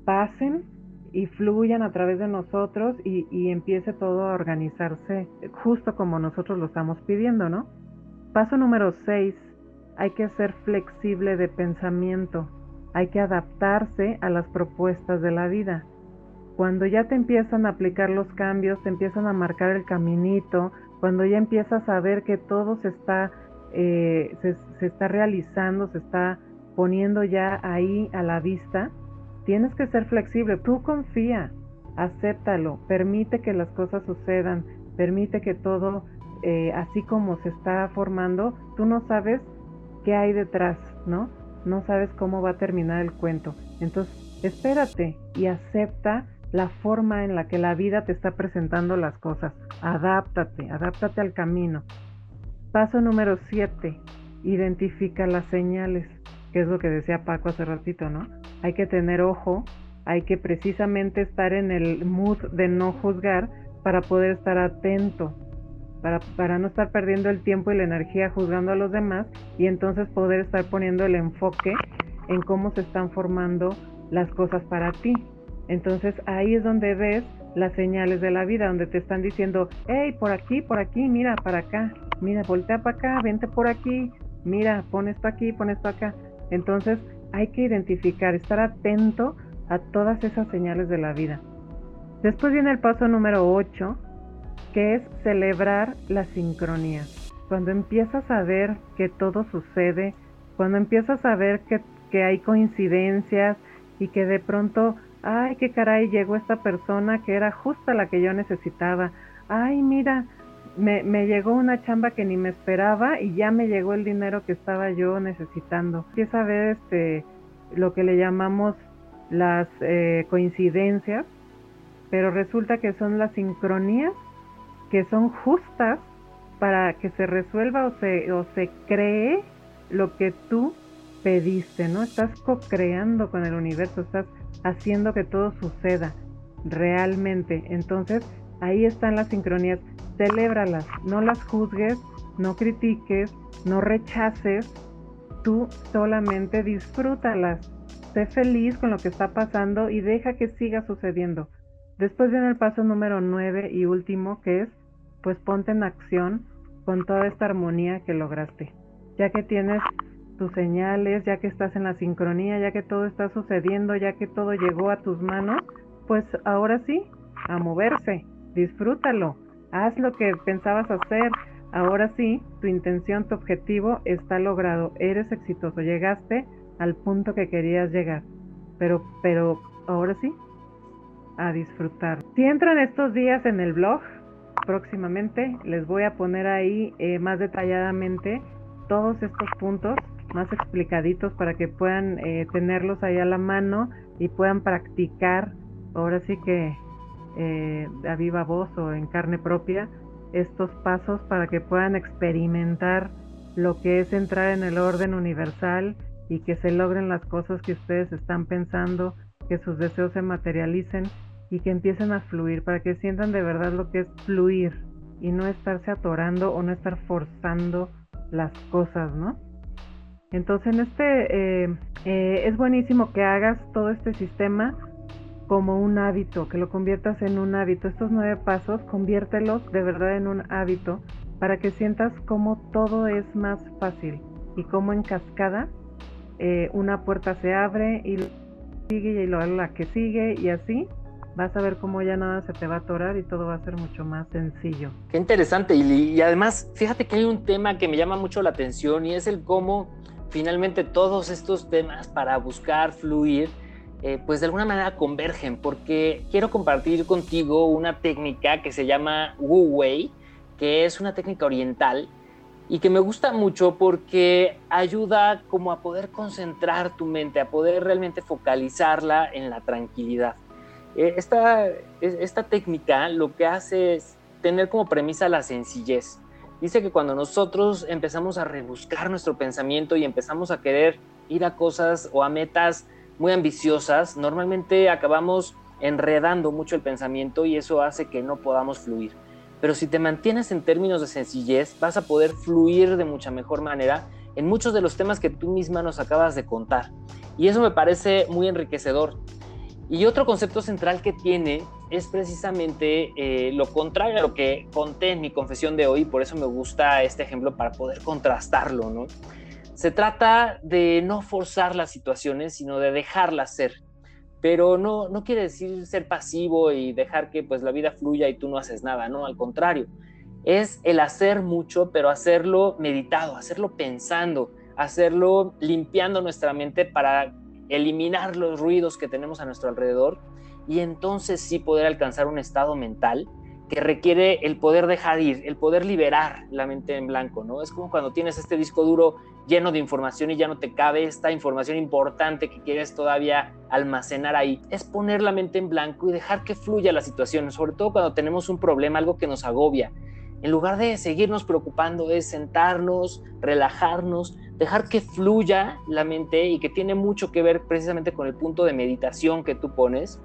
pasen y fluyan a través de nosotros y, y empiece todo a organizarse justo como nosotros lo estamos pidiendo, ¿no? Paso número 6 hay que ser flexible de pensamiento, hay que adaptarse a las propuestas de la vida. Cuando ya te empiezan a aplicar los cambios, te empiezan a marcar el caminito, cuando ya empiezas a ver que todo se está, eh, se, está realizando, se está poniendo ya ahí a la vista, tienes que ser flexible. Tú confía, acéptalo, permite que las cosas sucedan, permite que todo, eh, así como se está formando, tú no sabes qué hay detrás, ¿no? No sabes cómo va a terminar el cuento. Entonces, espérate y acepta la forma en la que la vida te está presentando las cosas. Adáptate, adáptate al camino. Paso número 7. Identifica las señales, que es lo que decía Paco hace ratito, ¿no? Hay que tener ojo, hay que precisamente estar en el mood de no juzgar para poder estar atento para, no estar perdiendo el tiempo y la energía juzgando a los demás y entonces poder estar poniendo el enfoque en cómo se están formando las cosas para ti. Entonces ahí es donde ves las señales de la vida, donde te están diciendo, hey, por aquí, por aquí, mira, para acá, mira, voltea para acá, vente por aquí, mira, pon esto aquí, pon esto acá. Entonces hay que identificar, estar atento a todas esas señales de la vida. Después viene el paso número 8, que es celebrar la sincronía. Cuando empiezas a ver que todo sucede, cuando empiezas a ver que, hay coincidencias y que de pronto, ay, qué caray, llegó esta persona que era justa la que yo necesitaba. Ay, mira, me, llegó una chamba que ni me esperaba y ya me llegó el dinero que estaba yo necesitando. Empieza a este, lo que le llamamos las eh, coincidencias, pero resulta que son las sincronías que son justas para que se resuelva o se, o se cree lo que tú pediste, ¿no? Estás co-creando con el universo, estás haciendo que todo suceda realmente. Entonces, ahí están las sincronías, celébralas, no las juzgues, no critiques, no rechaces, tú solamente disfrútalas. Sé feliz con lo que está pasando y deja que siga sucediendo. Después viene el paso número 9 y último, que es, pues ponte en acción con toda esta armonía que lograste. Ya que tienes tus señales, ya que estás en la sincronía, ya que todo está sucediendo, ya que todo llegó a tus manos, pues ahora sí, a moverse, disfrútalo, haz lo que pensabas hacer, ahora sí, tu intención, tu objetivo está logrado, eres exitoso, llegaste al punto que querías llegar, pero, pero ahora sí, a disfrutar. Si entran estos días en el blog, próximamente les voy a poner ahí eh, más detalladamente todos estos puntos más explicaditos para que puedan eh, tenerlos ahí a la mano y puedan practicar. Ahora sí que eh, a viva voz o en carne propia estos pasos para que puedan experimentar lo que es entrar en el orden universal y que se logren las cosas que ustedes están pensando, que sus deseos se materialicen y que empiecen a fluir, para que sientan de verdad lo que es fluir y no estarse atorando o no estar forzando las cosas, ¿no? Entonces, en este eh, eh, es buenísimo que hagas todo este sistema como un hábito, que lo conviertas en un hábito. Estos nueve pasos, conviértelos de verdad en un hábito para que sientas cómo todo es más fácil y cómo en cascada eh, una puerta se abre y sigue y luego la que sigue y así vas a ver cómo ya nada se te va a atorar y todo va a ser mucho más sencillo. Qué interesante, y, y además, fíjate que hay un tema que me llama mucho la atención y es el cómo finalmente todos estos temas para buscar fluir, eh, pues de alguna manera convergen, porque quiero compartir contigo una técnica que se llama Wu Wei, que es una técnica oriental y que me gusta mucho porque ayuda como a poder concentrar tu mente, a poder realmente focalizarla en la tranquilidad. Eh, esta, esta técnica lo que hace es tener como premisa la sencillez. Dice que cuando nosotros empezamos a rebuscar nuestro pensamiento y empezamos a querer ir a cosas o a metas muy ambiciosas, normalmente acabamos enredando mucho el pensamiento y eso hace que no podamos fluir. Pero si te mantienes en términos de sencillez, vas a poder fluir de mucha mejor manera en muchos de los temas que tú misma nos acabas de contar. Y eso me parece muy enriquecedor. Y otro concepto central que tiene es precisamente eh, lo contrario a lo que conté en mi confesión de hoy, por eso me gusta este ejemplo para poder contrastarlo, ¿no? Se trata de no forzar las situaciones, sino de dejarlas ser. Pero no, no quiere decir ser pasivo y dejar que pues la vida fluya y tú no haces nada, no, al contrario. Es el hacer mucho, pero hacerlo meditado, hacerlo pensando, hacerlo limpiando nuestra mente para eliminar los ruidos que tenemos a nuestro alrededor y entonces sí poder alcanzar un estado mental requiere el poder dejar ir, el poder liberar la mente en blanco, ¿no? Es como cuando tienes este disco duro lleno de información y ya no te cabe esta información importante que quieres todavía almacenar ahí. Es poner la mente en blanco y dejar que fluya la situación, sobre todo cuando tenemos un problema, algo que nos agobia. En lugar de seguirnos preocupando, es sentarnos, relajarnos, dejar que fluya la mente y que tiene mucho que ver precisamente con el punto de meditación que tú pones.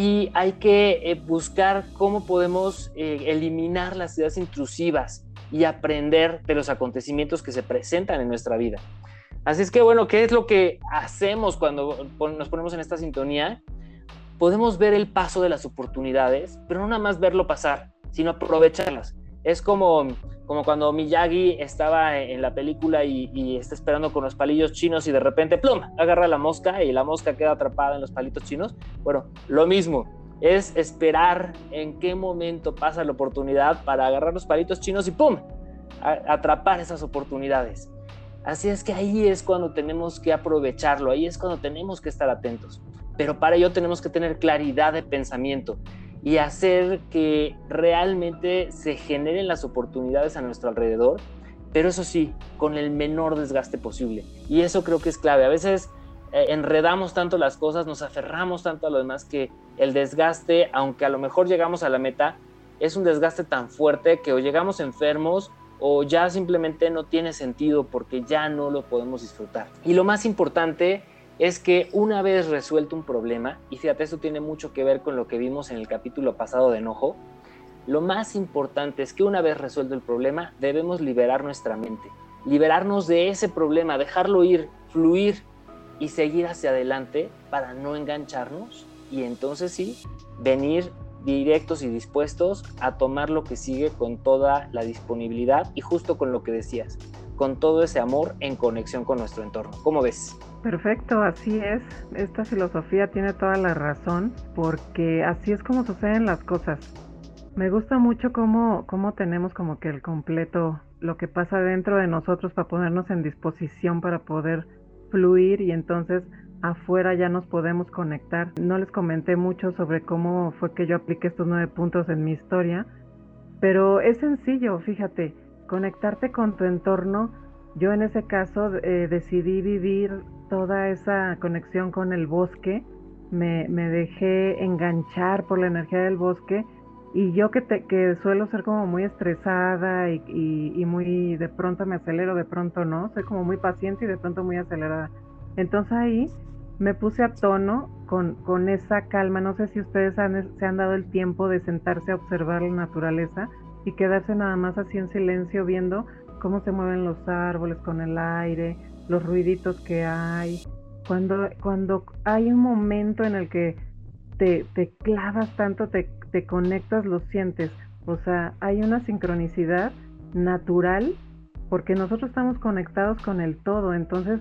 Y hay que eh, buscar cómo podemos eh, eliminar las ideas intrusivas y aprender de los acontecimientos que se presentan en nuestra vida. Así es que bueno, ¿qué es lo que hacemos cuando nos ponemos en esta sintonía? Podemos ver el paso de las oportunidades, pero no nada más verlo pasar, sino aprovecharlas. Es como, como cuando Miyagi estaba en la película y, está esperando con los palillos chinos y de repente, ¡plum!, agarra la mosca y la mosca queda atrapada en los palitos chinos. Bueno, lo mismo, es esperar en qué momento pasa la oportunidad para agarrar los palitos chinos y ¡pum!, atrapar esas oportunidades. Así es que ahí es cuando tenemos que aprovecharlo, ahí es cuando tenemos que estar atentos. Pero para ello tenemos que tener claridad de pensamiento y hacer que realmente se generen las oportunidades a nuestro alrededor, pero eso sí, con el menor desgaste posible. Y eso creo que es clave. A veces eh, enredamos tanto las cosas, nos aferramos tanto a lo demás que el desgaste, aunque a lo mejor llegamos a la meta, es un desgaste tan fuerte que o llegamos enfermos o ya simplemente no tiene sentido porque ya no lo podemos disfrutar. Y lo más importante es que una vez resuelto un problema, y fíjate, esto tiene mucho que ver con lo que vimos en el capítulo pasado de enojo, lo más importante es que una vez resuelto el problema debemos liberar nuestra mente. liberarnos de ese problema, dejarlo ir, fluir y seguir hacia adelante para no engancharnos y entonces sí, venir directos y dispuestos a tomar lo que sigue con toda la disponibilidad y justo con lo que decías, con todo ese amor en conexión con nuestro entorno. ¿Cómo ves? Perfecto, así es. Esta filosofía tiene toda la razón porque así es como suceden las cosas. Me gusta mucho cómo, cómo tenemos como que el completo, lo que pasa dentro de nosotros para ponernos en disposición para poder fluir y entonces afuera ya nos podemos conectar. No les comenté mucho sobre cómo fue que yo apliqué estos nueve puntos en mi historia, pero es sencillo, fíjate, conectarte con tu entorno. Yo en ese caso eh, decidí vivir toda esa conexión con el bosque, me, dejé enganchar por la energía del bosque y yo que, te, que suelo ser como muy estresada y, y muy de pronto me acelero, de pronto no, soy como muy paciente y de pronto muy acelerada. Entonces ahí me puse a tono con, con esa calma. No sé si ustedes se han dado el tiempo de sentarse a observar la naturaleza y quedarse nada más así en silencio viendo cómo se mueven los árboles con el aire, los ruiditos que hay. Cuando, cuando hay un momento en el que te, te clavas tanto, te, te conectas, lo sientes. O sea, hay una sincronicidad natural porque nosotros estamos conectados con el todo. Entonces,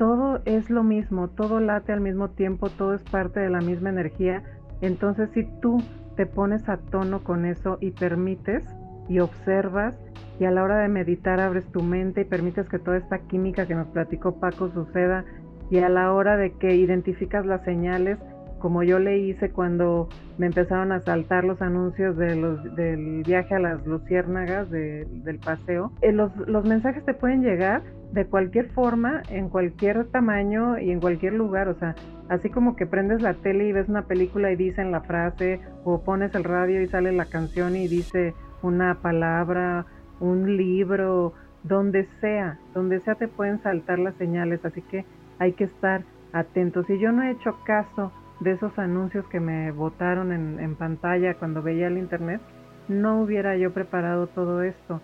todo es lo mismo, todo late al mismo tiempo, todo es parte de la misma energía. Entonces si tú te pones a tono con eso y permites y observas y a la hora de meditar abres tu mente y permites que toda esta química que nos platicó Paco suceda y a la hora de que identificas las señales, como yo le hice cuando me empezaron a saltar los anuncios de del viaje a las luciérnagas del paseo, eh, los, los mensajes te pueden llegar de cualquier forma, en cualquier tamaño y en cualquier lugar. O sea, así como que prendes la tele y ves una película y dicen la frase, o pones el radio y sale la canción y dice una palabra, un libro, donde sea, donde sea te pueden saltar las señales. Así que hay que estar atentos. Y yo no he hecho caso de esos anuncios que me botaron en, en pantalla cuando veía el internet, no hubiera yo preparado todo esto.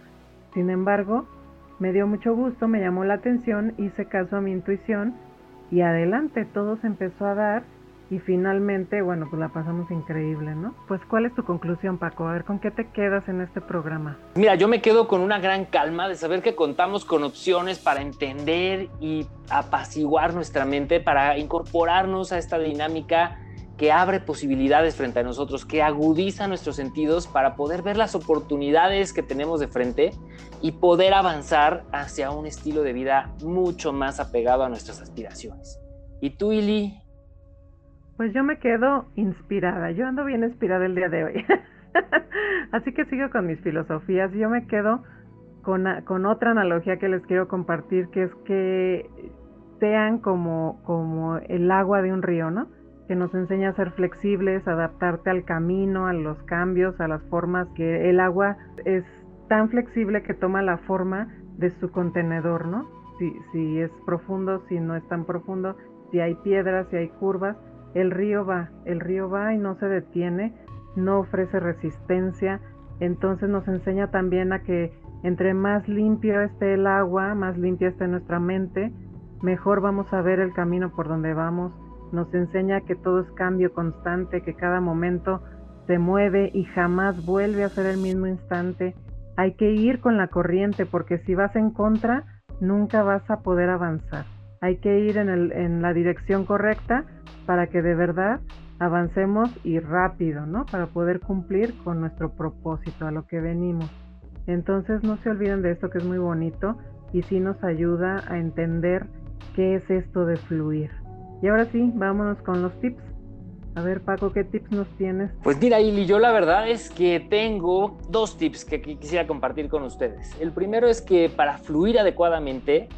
Sin embargo, me dio mucho gusto, me llamó la atención, hice caso a mi intuición y adelante, todo se empezó a dar y finalmente, bueno, pues la pasamos increíble, ¿no? Pues ¿cuál es tu conclusión, Paco? A ver, ¿con qué te quedas en este programa? Mira, yo me quedo con una gran calma de saber que contamos con opciones para entender y apaciguar nuestra mente, para incorporarnos a esta dinámica que abre posibilidades frente a nosotros, que agudiza nuestros sentidos para poder ver las oportunidades que tenemos de frente y poder avanzar hacia un estilo de vida mucho más apegado a nuestras aspiraciones. ¿Y tú, Ili? Pues yo me quedo inspirada, yo ando bien inspirada el día de hoy. Así que sigo con mis filosofías. Yo me quedo con, con otra analogía que les quiero compartir, que es que sean como, como el agua de un río, ¿no? que nos enseña a ser flexibles, adaptarte al camino, a los cambios, a las formas, que el agua es tan flexible que toma la forma de su contenedor, ¿no? Si, si es profundo, si no es tan profundo, si hay piedras, si hay curvas, el río va, el río va y no se detiene, no ofrece resistencia, entonces nos enseña también a que entre más limpio esté el agua, más limpia esté nuestra mente, mejor vamos a ver el camino por donde vamos, nos enseña que todo es cambio constante, que cada momento se mueve y jamás vuelve a ser el mismo instante. Hay que ir con la corriente porque si vas en contra, nunca vas a poder avanzar. Hay que ir en, en la dirección correcta para que de verdad avancemos y rápido, ¿no? Para poder cumplir con nuestro propósito, a lo que venimos. Entonces no se olviden de esto que es muy bonito y sí nos ayuda a entender qué es esto de fluir. Y ahora sí, vámonos con los tips. A ver, Paco, ¿qué tips nos tienes? Pues mira, Ili, yo la verdad es que tengo dos tips que quisiera compartir con ustedes. El primero es que para fluir adecuadamente,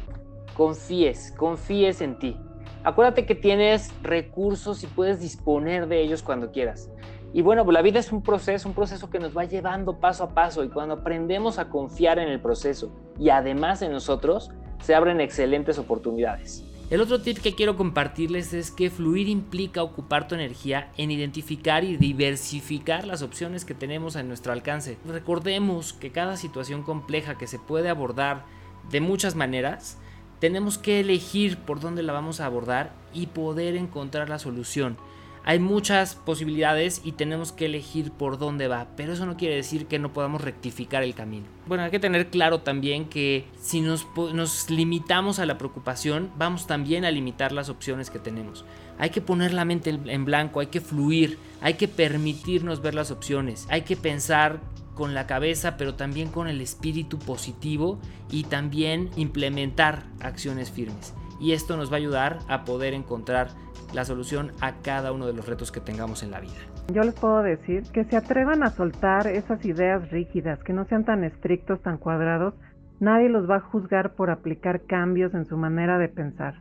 confíes, confíes en ti. Acuérdate que tienes recursos y puedes disponer de ellos cuando quieras. Y bueno, pues la vida es un proceso, un proceso que nos va llevando paso a paso y cuando aprendemos a confiar en el proceso y además en nosotros, se abren excelentes oportunidades. El otro tip que quiero compartirles es que fluir implica ocupar tu energía en identificar y diversificar las opciones que tenemos a nuestro alcance. Recordemos que cada situación compleja que se puede abordar de muchas maneras, tenemos que elegir por dónde la vamos a abordar y poder encontrar la solución. Hay muchas posibilidades y tenemos que elegir por dónde va, pero eso no quiere decir que no podamos rectificar el camino. Bueno, hay que tener claro también que si nos, nos limitamos a la preocupación, vamos también a limitar las opciones que tenemos. Hay que poner la mente en blanco, hay que fluir, hay que permitirnos ver las opciones, hay que pensar con la cabeza, pero también con el espíritu positivo y también implementar acciones firmes. Y esto nos va a ayudar a poder encontrar la solución a cada uno de los retos que tengamos en la vida. Yo les puedo decir que se atrevan a soltar esas ideas rígidas, que no sean tan estrictos, tan cuadrados. Nadie los va a juzgar por aplicar cambios en su manera de pensar.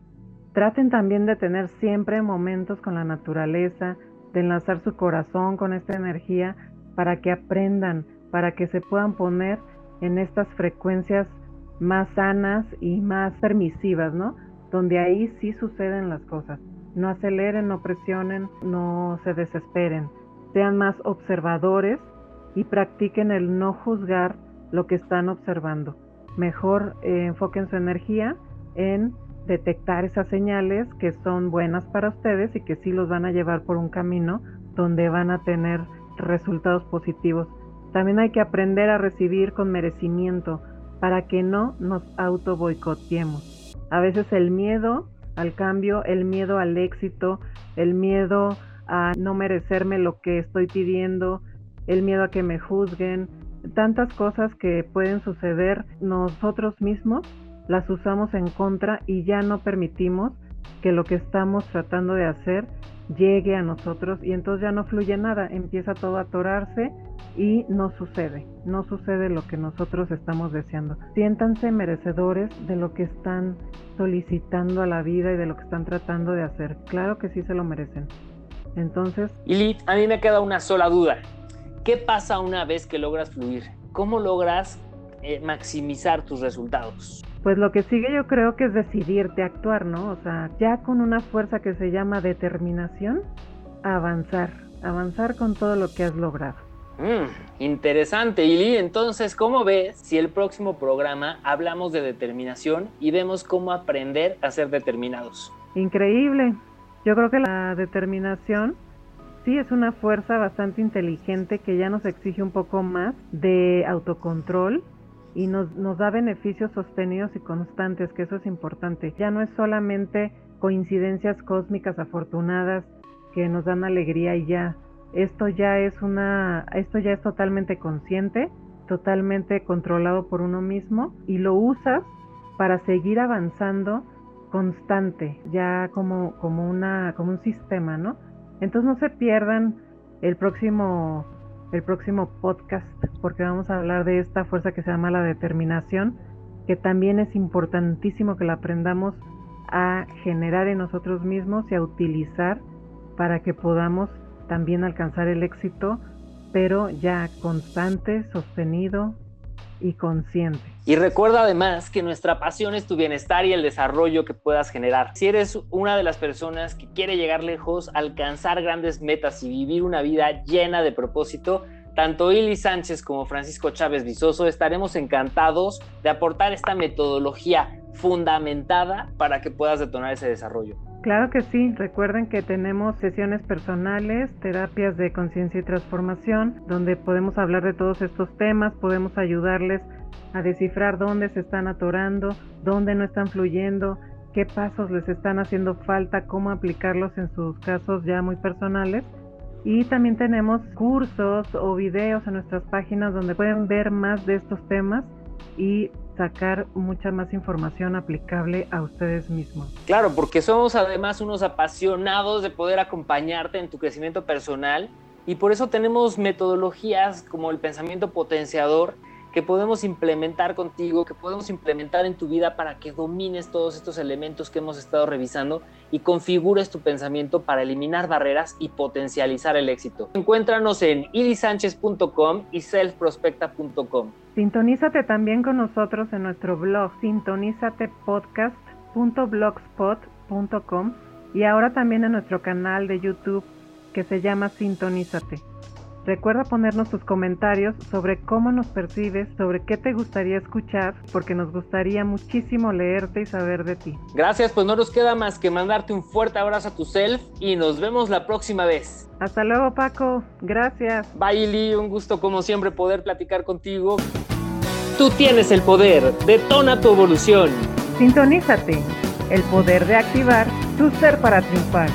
Traten también de tener siempre momentos con la naturaleza, de enlazar su corazón con esta energía para que aprendan, para que se puedan poner en estas frecuencias más sanas y más permisivas, ¿no? Donde ahí sí suceden las cosas. No aceleren, no presionen, no se desesperen. Sean más observadores y practiquen el no juzgar lo que están observando. Mejor eh, enfoquen su energía en detectar esas señales que son buenas para ustedes y que sí los van a llevar por un camino donde van a tener resultados positivos también hay que aprender a recibir con merecimiento para que no nos auto boicoteemos. A veces el miedo al cambio, el miedo al éxito, el miedo a no merecerme lo que estoy pidiendo, el miedo a que me juzguen, tantas cosas que pueden suceder nosotros mismos las usamos en contra y ya no permitimos que lo que estamos tratando de hacer llegue a nosotros y entonces ya no fluye nada, empieza todo a atorarse y no sucede, no sucede lo que nosotros estamos deseando. Siéntanse merecedores de lo que están solicitando a la vida y de lo que están tratando de hacer. Claro que sí se lo merecen. Entonces... Y a mí me queda una sola duda. ¿Qué pasa una vez que logras fluir? ¿Cómo logras eh, maximizar tus resultados? Pues lo que sigue yo creo que es decidirte a actuar, ¿no? O sea, ya con una fuerza que se llama determinación, avanzar, avanzar con todo lo que has logrado. Mm, interesante, Ili. Entonces, ¿cómo ves si el próximo programa hablamos de determinación y vemos cómo aprender a ser determinados? Increíble. Yo creo que la determinación sí es una fuerza bastante inteligente que ya nos exige un poco más de autocontrol y nos, nos da beneficios sostenidos y constantes, que eso es importante. Ya no es solamente coincidencias cósmicas afortunadas que nos dan alegría y ya, esto ya es una, esto ya es totalmente consciente, totalmente controlado por uno mismo y lo usas para seguir avanzando constante, ya como, como una, como un sistema, ¿no? Entonces no se pierdan el próximo, el próximo podcast, porque vamos a hablar de esta fuerza que se llama la determinación, que también es importantísimo que la aprendamos a generar en nosotros mismos y a utilizar para que podamos también alcanzar el éxito, pero ya constante, sostenido y consciente. Y recuerda además que nuestra pasión es tu bienestar y el desarrollo que puedas generar. Si eres una de las personas que quiere llegar lejos, alcanzar grandes metas y vivir una vida llena de propósito, tanto Ili Sánchez como Francisco Chávez Visoso estaremos encantados de aportar esta metodología fundamentada para que puedas detonar ese desarrollo. Claro que sí, recuerden que tenemos sesiones personales, terapias de conciencia y transformación, donde podemos hablar de todos estos temas, podemos ayudarles a descifrar dónde se están atorando, dónde no están fluyendo, qué pasos les están haciendo falta, cómo aplicarlos en sus casos ya muy personales. Y también tenemos cursos o videos en nuestras páginas donde pueden ver más de estos temas y sacar mucha más información aplicable a ustedes mismos. Claro, porque somos además unos apasionados de poder acompañarte en tu crecimiento personal y por eso tenemos metodologías como el pensamiento potenciador que podemos implementar contigo, que podemos implementar en tu vida para que domines todos estos elementos que hemos estado revisando y configures tu pensamiento para eliminar barreras y potencializar el éxito. Encuéntranos en ilisánchez.com y selfprospecta.com. Sintonízate también con nosotros en nuestro blog sintonizatepodcast.blogspot.com y ahora también en nuestro canal de YouTube que se llama Sintonízate. Recuerda ponernos tus comentarios sobre cómo nos percibes, sobre qué te gustaría escuchar, porque nos gustaría muchísimo leerte y saber de ti. Gracias, pues no nos queda más que mandarte un fuerte abrazo a tu self y nos vemos la próxima vez. Hasta luego, Paco. Gracias. Bye, Lee. Un gusto, como siempre, poder platicar contigo. Tú tienes el poder. Detona tu evolución. Sintonízate. El poder de activar tu ser para triunfar.